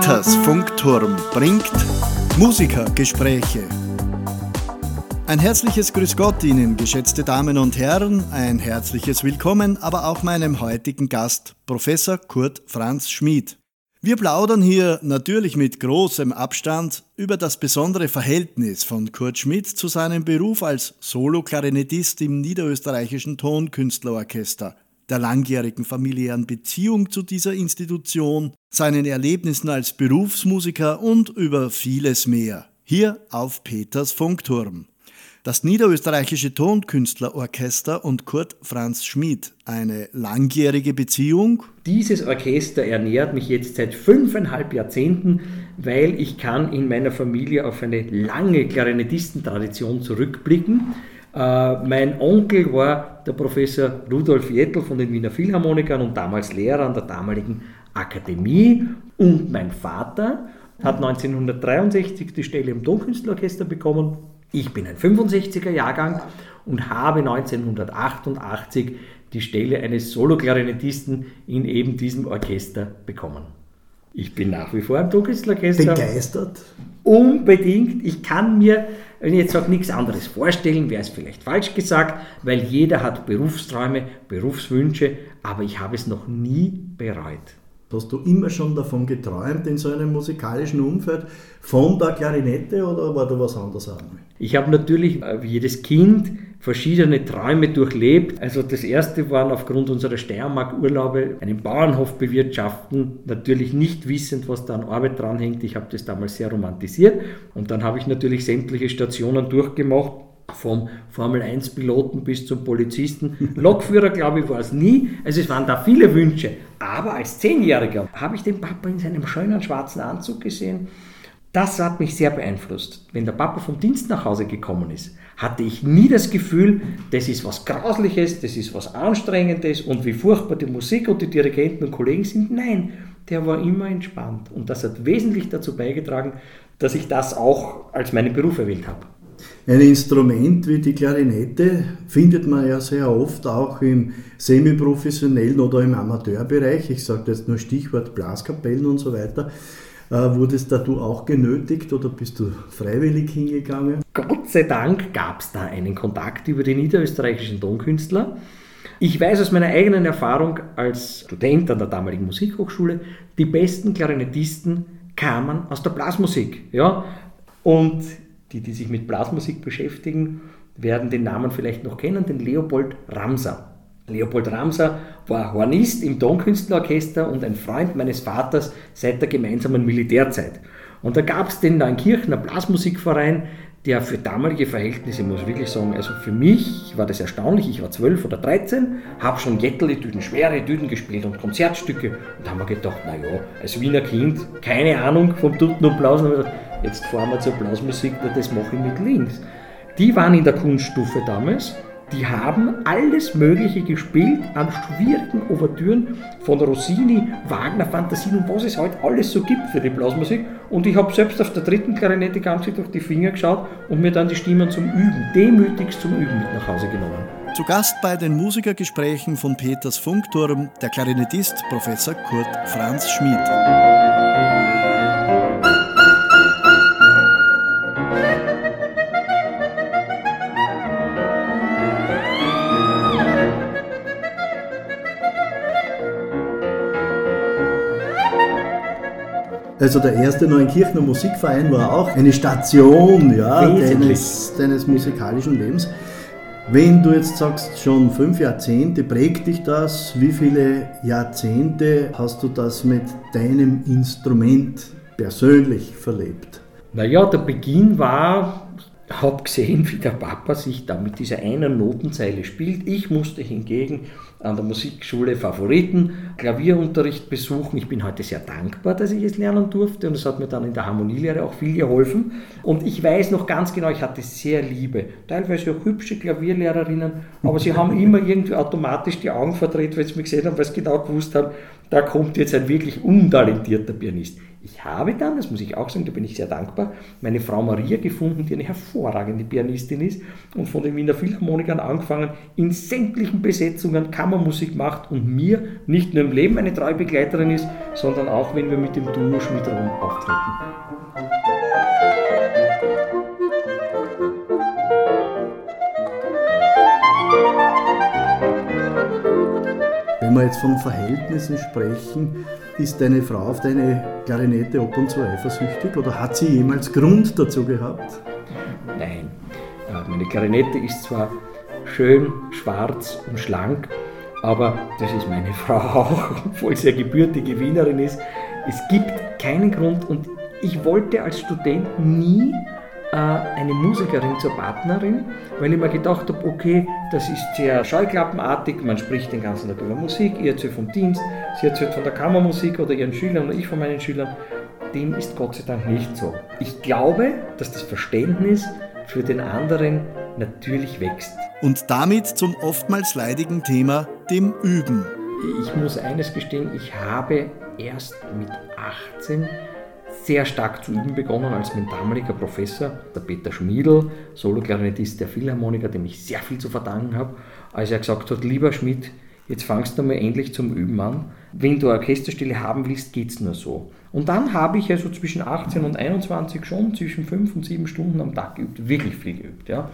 Peters Funkturm bringt Musikergespräche. Ein herzliches Grüß Gott Ihnen, geschätzte Damen und Herren, ein herzliches Willkommen, aber auch meinem heutigen Gast, Professor Kurt Franz Schmid. Wir plaudern hier natürlich mit großem Abstand über das besondere Verhältnis von Kurt Schmidt zu seinem Beruf als Solo-Klarinettist im niederösterreichischen Tonkünstlerorchester, der langjährigen familiären Beziehung zu dieser Institution, seinen Erlebnissen als Berufsmusiker und über vieles mehr. Hier auf Peters Funkturm. Das niederösterreichische Tonkünstlerorchester und Kurt Franz Schmid. Eine langjährige Beziehung? Dieses Orchester ernährt mich jetzt seit fünfeinhalb Jahrzehnten, weil ich kann in meiner Familie auf eine lange Klarinettistentradition zurückblicken. Äh, mein Onkel war der Professor Rudolf Jettel von den Wiener Philharmonikern und damals Lehrer an der damaligen Akademie. Und mein Vater hat 1963 die Stelle im Tonkünstlerorchester bekommen. Ich bin ein 65er Jahrgang und habe 1988 die Stelle eines Solo-Klarinettisten in eben diesem Orchester bekommen. Ich bin nach wie vor im Tonkünstlerorchester. Begeistert? Unbedingt. Ich kann mir, wenn ich jetzt sage, nichts anderes vorstellen, wäre es vielleicht falsch gesagt, weil jeder hat Berufsträume, Berufswünsche, aber ich habe es noch nie bereut. Hast du immer schon davon geträumt, in so einem musikalischen Umfeld, von der Klarinette oder war da was anderes auch? Ich habe natürlich, äh, wie jedes Kind, verschiedene Träume durchlebt. Also das erste waren aufgrund unserer Steiermark-Urlaube einen Bauernhof bewirtschaften, natürlich nicht wissend, was da an Arbeit dranhängt. Ich habe das damals sehr romantisiert und dann habe ich natürlich sämtliche Stationen durchgemacht vom Formel-1-Piloten bis zum Polizisten. Lokführer, glaube ich, war es nie. Also es waren da viele Wünsche. Aber als Zehnjähriger habe ich den Papa in seinem schönen schwarzen Anzug gesehen. Das hat mich sehr beeinflusst. Wenn der Papa vom Dienst nach Hause gekommen ist, hatte ich nie das Gefühl, das ist was Grausliches, das ist was Anstrengendes und wie furchtbar die Musik und die Dirigenten und Kollegen sind. Nein, der war immer entspannt. Und das hat wesentlich dazu beigetragen, dass ich das auch als meinen Beruf erwählt habe. Ein Instrument wie die Klarinette findet man ja sehr oft auch im semiprofessionellen oder im Amateurbereich. Ich sage jetzt nur Stichwort Blaskapellen und so weiter. Äh, wurdest da du auch genötigt oder bist du freiwillig hingegangen? Gott sei Dank gab es da einen Kontakt über die niederösterreichischen Tonkünstler. Ich weiß aus meiner eigenen Erfahrung als Student an der damaligen Musikhochschule, die besten Klarinettisten kamen aus der Blasmusik. Ja? Und die, die sich mit Blasmusik beschäftigen, werden den Namen vielleicht noch kennen, den Leopold Ramser. Leopold Ramser war Hornist im Tonkünstlerorchester und ein Freund meines Vaters seit der gemeinsamen Militärzeit. Und da gab es den Neunkirchener Blasmusikverein, der für damalige Verhältnisse, muss ich wirklich sagen, also für mich war das erstaunlich. Ich war 12 oder 13, habe schon Jetterli-Düden, schwere Düden gespielt und Konzertstücke. Und haben wir gedacht, naja, als Wiener Kind, keine Ahnung vom Tuten und Blausen, Jetzt fahren wir zur Blasmusik, das mache ich mit links. Die waren in der Kunststufe damals. Die haben alles Mögliche gespielt an schwierigen Ouvertüren von Rossini, Wagner, Fantasien und was es heute alles so gibt für die Blasmusik. Und ich habe selbst auf der dritten Klarinette ganz durch die Finger geschaut und mir dann die Stimmen zum Üben, demütigst zum Üben mit nach Hause genommen. Zu Gast bei den Musikergesprächen von Peters Funkturm der Klarinettist Professor Kurt Franz Schmid. Also der erste Neuenkirchener Musikverein war auch eine Station ja, deines, deines musikalischen Lebens. Wenn du jetzt sagst, schon fünf Jahrzehnte, prägt dich das? Wie viele Jahrzehnte hast du das mit deinem Instrument persönlich verlebt? Naja, der Beginn war, habe gesehen, wie der Papa sich da mit dieser einen Notenzeile spielt. Ich musste hingegen an der Musikschule Favoriten Klavierunterricht besuchen. Ich bin heute sehr dankbar, dass ich es lernen durfte und es hat mir dann in der Harmonielehre auch viel geholfen. Und ich weiß noch ganz genau, ich hatte sehr liebe, teilweise auch hübsche Klavierlehrerinnen, aber sie haben immer irgendwie automatisch die Augen verdreht, weil sie mich gesehen haben, weil sie genau gewusst haben, da kommt jetzt ein wirklich untalentierter Pianist. Ich habe dann, das muss ich auch sagen, da bin ich sehr dankbar, meine Frau Maria gefunden, die eine hervorragende Pianistin ist und von den Wiener Philharmonikern angefangen in sämtlichen Besetzungen Kammermusik macht und mir nicht nur im Leben eine treue Begleiterin ist, sondern auch, wenn wir mit dem Duo Schmidt-Rom auftreten. Wenn wir jetzt von Verhältnissen sprechen, ist deine Frau auf deine Klarinette ab und zu eifersüchtig oder hat sie jemals Grund dazu gehabt? Nein. Meine Klarinette ist zwar schön, schwarz und schlank, aber das ist meine Frau auch, obwohl sie eine gebürtige Wienerin ist. Es gibt keinen Grund und ich wollte als Student nie äh, eine Musikerin zur Partnerin, weil ich mir gedacht habe, okay, das ist sehr scheuklappenartig, man spricht den ganzen Tag über Musik, ihr erzählt vom Dienst, sie erzählt von der Kammermusik oder ihren Schülern oder ich von meinen Schülern. Dem ist Gott sei Dank nicht so. Ich glaube, dass das Verständnis für den anderen natürlich wächst. Und damit zum oftmals leidigen Thema, dem Üben. Ich muss eines gestehen, ich habe erst mit 18 sehr stark zu üben begonnen als mein damaliger Professor, der Peter Schmiedl, Soloklarinettist der Philharmoniker, dem ich sehr viel zu verdanken habe, als er gesagt hat, lieber Schmidt, jetzt fangst du mal endlich zum Üben an. Wenn du Orchesterstelle haben willst, geht es nur so. Und dann habe ich also zwischen 18 und 21 schon zwischen 5 und 7 Stunden am Tag geübt, wirklich viel geübt. Ja.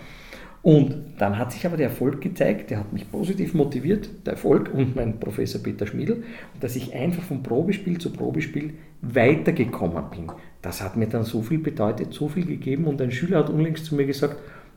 Und dann hat sich aber der Erfolg gezeigt, der hat mich positiv motiviert, der Erfolg und mein Professor Peter Schmiedl, dass ich einfach vom Probespiel zu Probespiel weitergekommen bin. Das hat mir dann so viel bedeutet, so viel gegeben und ein Schüler hat unlängst zu mir gesagt,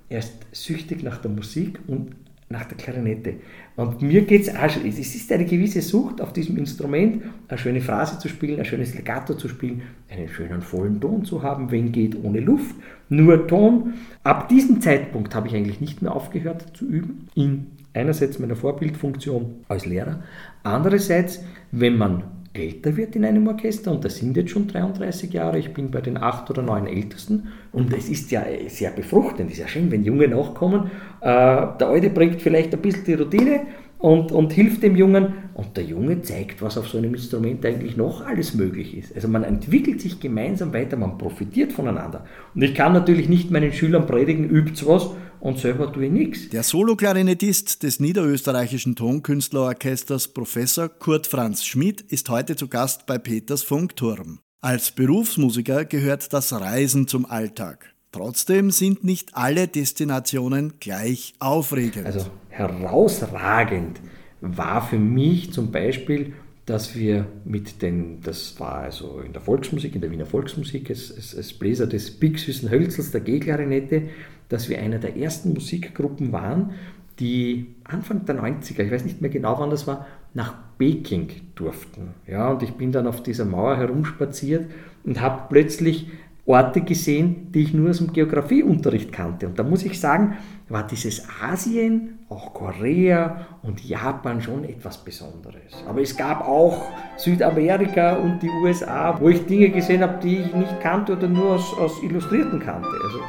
er ist süchtig nach der Musik und nach der Klarinette. Und mir geht es auch schon, es ist eine gewisse Sucht auf diesem Instrument, eine schöne Phrase zu spielen, ein schönes Legato zu spielen, einen schönen vollen Ton zu haben, wenn geht ohne Luft, nur Ton. Ab diesem Zeitpunkt habe ich eigentlich nicht mehr aufgehört zu üben, in einerseits meiner Vorbildfunktion als Lehrer, andererseits, wenn man älter wird in einem Orchester, und das sind jetzt schon 33 Jahre, ich bin bei den acht oder neun Ältesten, und es ist ja sehr befruchtend, ist ja schön, wenn Junge nachkommen. Äh, der Alte bringt vielleicht ein bisschen die Routine und, und hilft dem Jungen, und der Junge zeigt, was auf so einem Instrument eigentlich noch alles möglich ist. Also man entwickelt sich gemeinsam weiter, man profitiert voneinander. Und ich kann natürlich nicht meinen Schülern predigen, übt was, und selber tue ich nichts. Der Soloklarinettist des niederösterreichischen Tonkünstlerorchesters Professor Kurt Franz Schmidt ist heute zu Gast bei Peters Funkturm. Als Berufsmusiker gehört das Reisen zum Alltag. Trotzdem sind nicht alle Destinationen gleich aufregend. Also herausragend war für mich zum Beispiel, dass wir mit den, das war also in der Volksmusik, in der Wiener Volksmusik, als, als, als Bläser des Big Süßen Hölzels, der G-Klarinette, dass wir einer der ersten Musikgruppen waren, die Anfang der 90er, ich weiß nicht mehr genau wann das war, nach Peking durften. Ja, und ich bin dann auf dieser Mauer herumspaziert und habe plötzlich Orte gesehen, die ich nur aus dem Geografieunterricht kannte. Und da muss ich sagen, war dieses Asien, auch Korea und Japan schon etwas Besonderes. Aber es gab auch Südamerika und die USA, wo ich Dinge gesehen habe, die ich nicht kannte oder nur aus, aus Illustrierten kannte. Also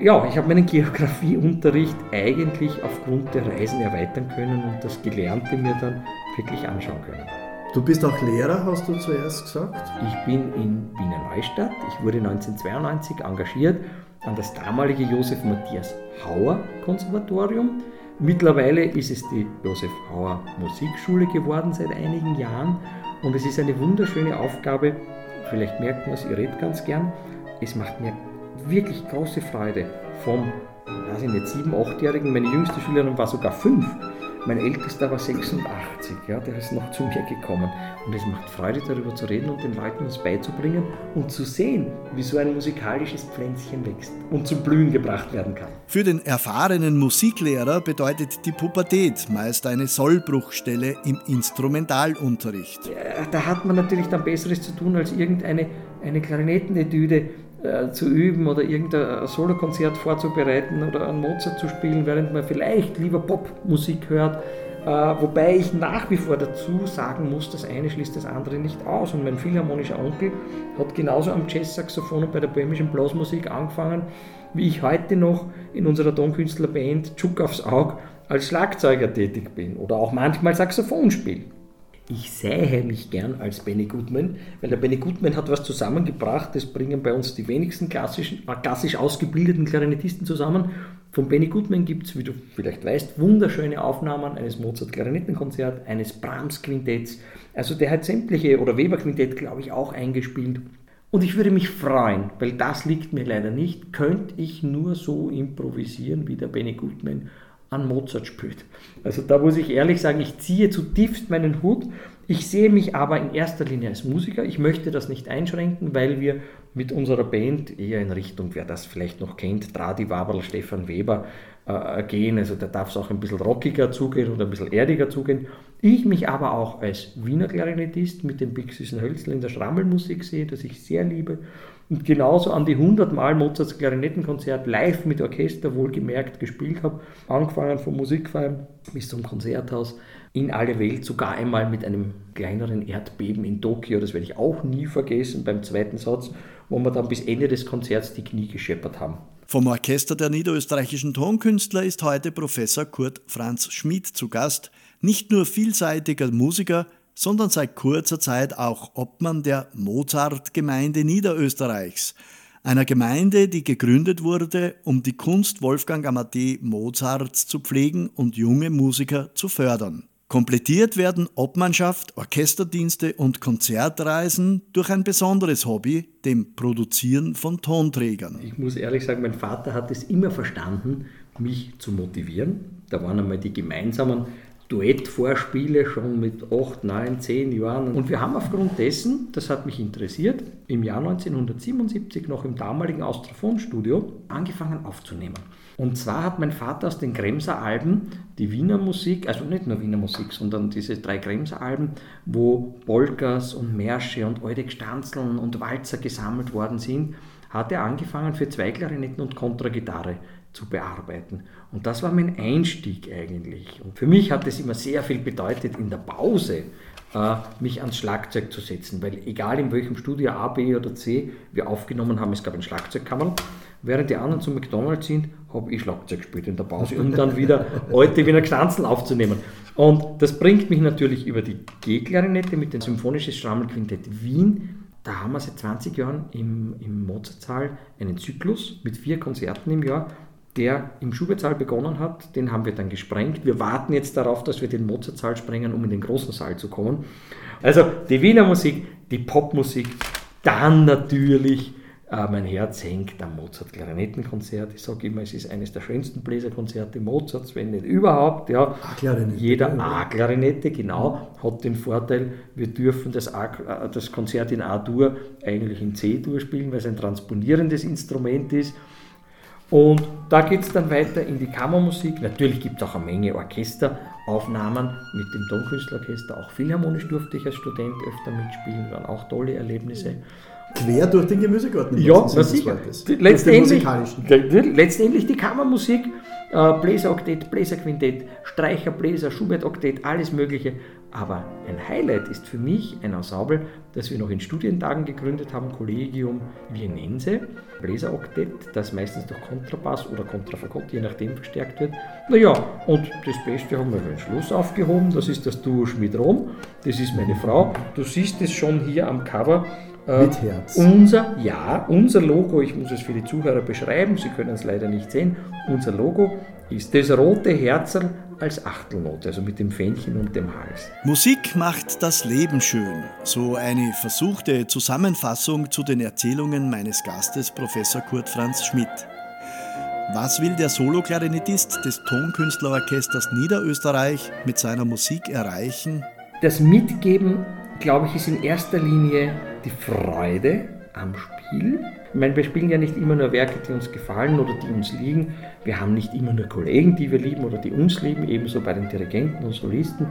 ja, ich habe meinen Geografieunterricht eigentlich aufgrund der Reisen erweitern können und das Gelernte mir dann wirklich anschauen können. Du bist auch Lehrer, hast du zuerst gesagt? Ich bin in Wiener Neustadt. Ich wurde 1992 engagiert an das damalige Josef Matthias Hauer Konservatorium. Mittlerweile ist es die Josef Hauer Musikschule geworden seit einigen Jahren und es ist eine wunderschöne Aufgabe. Vielleicht merkt man es, ich rede ganz gern. Es macht mir wirklich große Freude vom, weiß ich nicht, sieben, achtjährigen, meine jüngste Schülerin war sogar fünf. Mein ältester war 86, ja, der ist noch zu mir gekommen. Und es macht Freude, darüber zu reden und den Leuten das beizubringen und zu sehen, wie so ein musikalisches Pflänzchen wächst und zum Blühen gebracht werden kann. Für den erfahrenen Musiklehrer bedeutet die Pubertät meist eine Sollbruchstelle im Instrumentalunterricht. Ja, da hat man natürlich dann Besseres zu tun, als irgendeine eine Klarinettenetüde äh, zu üben oder irgendein Solokonzert vorzubereiten oder einen Mozart zu spielen, während man vielleicht lieber Popmusik hört. Äh, wobei ich nach wie vor dazu sagen muss, das eine schließt das andere nicht aus. Und mein philharmonischer Onkel hat genauso am Jazzsaxophon und bei der böhmischen Blasmusik angefangen, wie ich heute noch in unserer Tonkünstlerband Tschuk aufs Aug als Schlagzeuger tätig bin oder auch manchmal Saxophon spiele. Ich sähe mich gern als Benny Goodman, weil der Benny Goodman hat was zusammengebracht, das bringen bei uns die wenigsten klassischen, äh, klassisch ausgebildeten Klarinettisten zusammen. Von Benny Goodman gibt es, wie du vielleicht weißt, wunderschöne Aufnahmen eines Mozart-Klarinettenkonzerts, eines Brahms-Quintetts. Also der hat sämtliche, oder Weber-Quintett, glaube ich, auch eingespielt. Und ich würde mich freuen, weil das liegt mir leider nicht, könnte ich nur so improvisieren, wie der Benny Goodman an Mozart spielt. Also da muss ich ehrlich sagen, ich ziehe zutiefst meinen Hut. Ich sehe mich aber in erster Linie als Musiker. Ich möchte das nicht einschränken, weil wir mit unserer Band eher in Richtung, wer das vielleicht noch kennt, Tradi Waberl, Stefan Weber äh, gehen. Also da darf es auch ein bisschen rockiger zugehen oder ein bisschen erdiger zugehen. Ich mich aber auch als Wiener Klarinettist mit dem Big Süßen Hölzl in der Schrammelmusik sehe, das ich sehr liebe und genauso an die 100 Mal Mozarts Klarinettenkonzert live mit Orchester wohlgemerkt gespielt habe, angefangen vom Musikverein bis zum Konzerthaus in alle Welt, sogar einmal mit einem kleineren Erdbeben in Tokio, das werde ich auch nie vergessen beim zweiten Satz, wo wir dann bis Ende des Konzerts die Knie gescheppert haben. Vom Orchester der niederösterreichischen Tonkünstler ist heute Professor Kurt Franz Schmid zu Gast, nicht nur vielseitiger Musiker, sondern seit kurzer Zeit auch Obmann der Mozart-Gemeinde Niederösterreichs, einer Gemeinde, die gegründet wurde, um die Kunst Wolfgang Amadee Mozarts zu pflegen und junge Musiker zu fördern. Komplettiert werden Obmannschaft, Orchesterdienste und Konzertreisen durch ein besonderes Hobby, dem Produzieren von Tonträgern. Ich muss ehrlich sagen, mein Vater hat es immer verstanden, mich zu motivieren. Da waren einmal die gemeinsamen Duettvorspiele schon mit 8, 9, 10 Jahren. Und wir haben aufgrund dessen, das hat mich interessiert, im Jahr 1977 noch im damaligen Austrophon-Studio angefangen aufzunehmen. Und zwar hat mein Vater aus den Kremser Alben die Wiener Musik, also nicht nur Wiener Musik, sondern diese drei Kremser Alben, wo Polkas und Märsche und alte Stanzeln und Walzer gesammelt worden sind, hat er angefangen für zwei Klarinetten und Kontragitarre zu bearbeiten. Und das war mein Einstieg eigentlich. Und für mich hat es immer sehr viel bedeutet, in der Pause äh, mich ans Schlagzeug zu setzen, weil egal in welchem Studio A, B oder C wir aufgenommen haben, es gab ein Schlagzeugkammer. Während die anderen zum McDonalds sind, habe ich Schlagzeug gespielt in der Pause, um dann wieder alte Wiener Gstanzel aufzunehmen. Und das bringt mich natürlich über die G-Klarinette mit dem Symphonisches Schrammelquintett Wien. Da haben wir seit 20 Jahren im, im Mozartsaal einen Zyklus mit vier Konzerten im Jahr der im Schubertsaal begonnen hat, den haben wir dann gesprengt. Wir warten jetzt darauf, dass wir den Mozartsaal sprengen, um in den großen Saal zu kommen. Also die Wiener Musik, die Popmusik, dann natürlich äh, mein Herz hängt am Mozart-Klarinettenkonzert. Ich sage immer, es ist eines der schönsten Bläserkonzerte Mozarts, wenn nicht überhaupt. Ja. Jeder A-Klarinette, genau, hat den Vorteil, wir dürfen das, A, äh, das Konzert in A-Dur eigentlich in C-Dur spielen, weil es ein transponierendes Instrument ist. Und da geht es dann weiter in die Kammermusik. Natürlich gibt es auch eine Menge Orchesteraufnahmen mit dem Tonkünstlerorchester. Auch Philharmonisch durfte ich als Student öfter mitspielen, waren auch tolle Erlebnisse. Quer durch den Gemüsegarten. Ja, na sicher. Letztendlich, letztendlich die Kammermusik, äh, Bläseroktett, Bläserquintett, Streicher, Bläser, Schubert-Oktett, alles Mögliche. Aber ein Highlight ist für mich ein Ensemble, das wir noch in Studientagen gegründet haben, Collegium Vienense, Bläseroktett, das meistens durch Kontrabass oder Kontrafagott, je nachdem verstärkt wird. Naja, und das Beste haben wir für den Schluss aufgehoben, das ist das Duo Schmid-Rom, das ist meine Frau. Du siehst es schon hier am Cover, äh, Mit Herz. Unser, ja, unser Logo, ich muss es für die Zuhörer beschreiben, Sie können es leider nicht sehen, unser Logo ist das rote Herzl als Achtelnote, also mit dem Fähnchen und dem Hals. Musik macht das Leben schön. So eine versuchte Zusammenfassung zu den Erzählungen meines Gastes, Professor Kurt Franz Schmidt. Was will der Soloklarinettist des Tonkünstlerorchesters Niederösterreich mit seiner Musik erreichen? Das Mitgeben, glaube ich, ist in erster Linie die Freude am Spiel. Ich meine, wir spielen ja nicht immer nur Werke, die uns gefallen oder die uns liegen. Wir haben nicht immer nur Kollegen, die wir lieben oder die uns lieben, ebenso bei den Dirigenten und Solisten.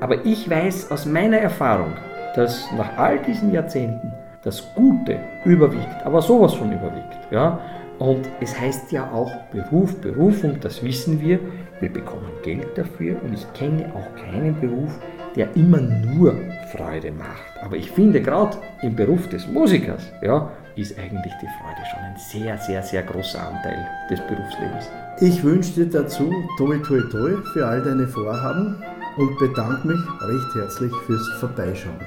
Aber ich weiß aus meiner Erfahrung, dass nach all diesen Jahrzehnten das Gute überwiegt, aber sowas von überwiegt. Ja? Und es heißt ja auch Beruf, Berufung, das wissen wir. Wir bekommen Geld dafür und ich kenne auch keinen Beruf, der immer nur Freude macht. Aber ich finde, gerade im Beruf des Musikers ja, ist eigentlich die Freude schon ein sehr, sehr, sehr großer Anteil des Berufslebens. Ich wünsche dir dazu toi, toi, toi für all deine Vorhaben und bedanke mich recht herzlich fürs Vorbeischauen.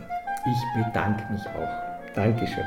Ich bedanke mich auch. Dankeschön.